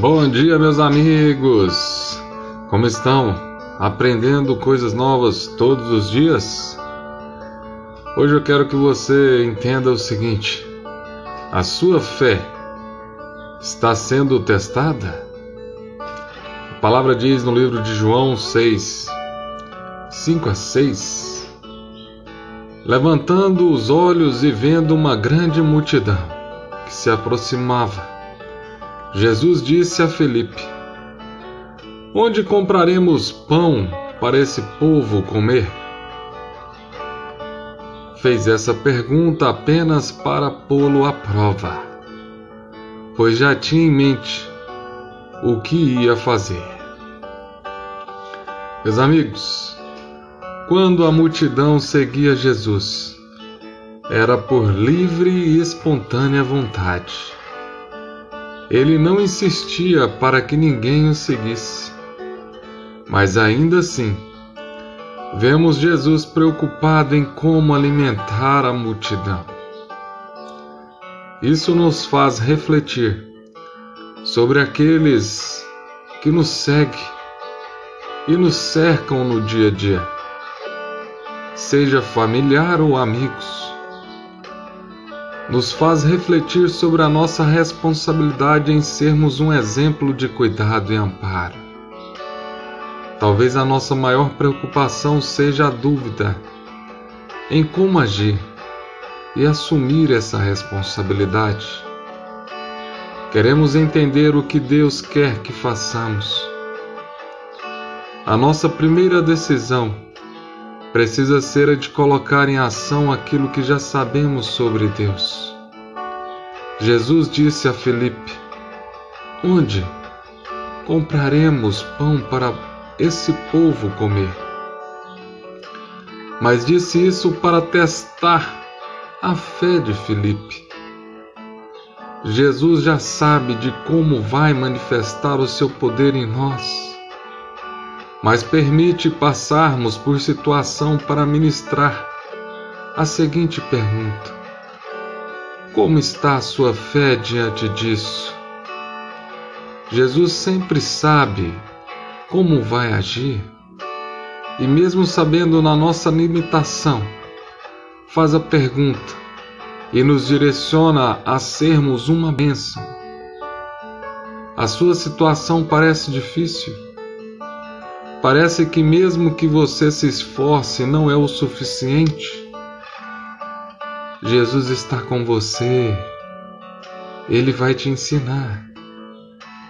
Bom dia, meus amigos! Como estão? Aprendendo coisas novas todos os dias? Hoje eu quero que você entenda o seguinte: a sua fé está sendo testada? A palavra diz no livro de João 6, 5 a 6: Levantando os olhos e vendo uma grande multidão que se aproximava, Jesus disse a Felipe: Onde compraremos pão para esse povo comer? Fez essa pergunta apenas para pô-lo à prova, pois já tinha em mente o que ia fazer. Meus amigos, quando a multidão seguia Jesus, era por livre e espontânea vontade ele não insistia para que ninguém o seguisse. Mas ainda assim, vemos Jesus preocupado em como alimentar a multidão. Isso nos faz refletir sobre aqueles que nos seguem e nos cercam no dia a dia, seja familiar ou amigos nos faz refletir sobre a nossa responsabilidade em sermos um exemplo de cuidado e amparo. Talvez a nossa maior preocupação seja a dúvida em como agir e assumir essa responsabilidade. Queremos entender o que Deus quer que façamos. A nossa primeira decisão precisa ser a de colocar em ação aquilo que já sabemos sobre Deus. Jesus disse a Felipe: Onde compraremos pão para esse povo comer? Mas disse isso para testar a fé de Felipe. Jesus já sabe de como vai manifestar o seu poder em nós mas permite passarmos por situação para ministrar a seguinte pergunta: Como está a sua fé diante disso? Jesus sempre sabe como vai agir e, mesmo sabendo na nossa limitação, faz a pergunta e nos direciona a sermos uma bênção. A sua situação parece difícil? Parece que, mesmo que você se esforce, não é o suficiente. Jesus está com você, Ele vai te ensinar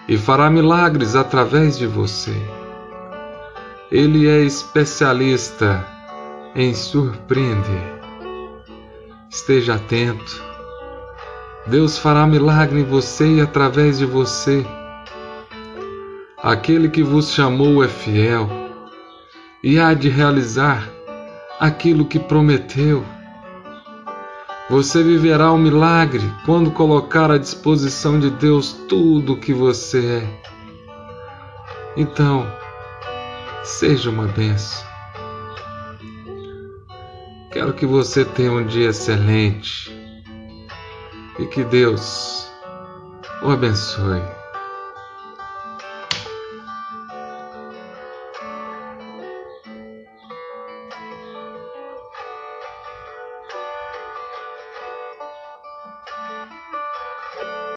e fará milagres através de você. Ele é especialista em surpreender. Esteja atento. Deus fará milagre em você e através de você. Aquele que vos chamou é fiel e há de realizar aquilo que prometeu. Você viverá o milagre quando colocar à disposição de Deus tudo o que você é. Então, seja uma benção. Quero que você tenha um dia excelente e que Deus o abençoe.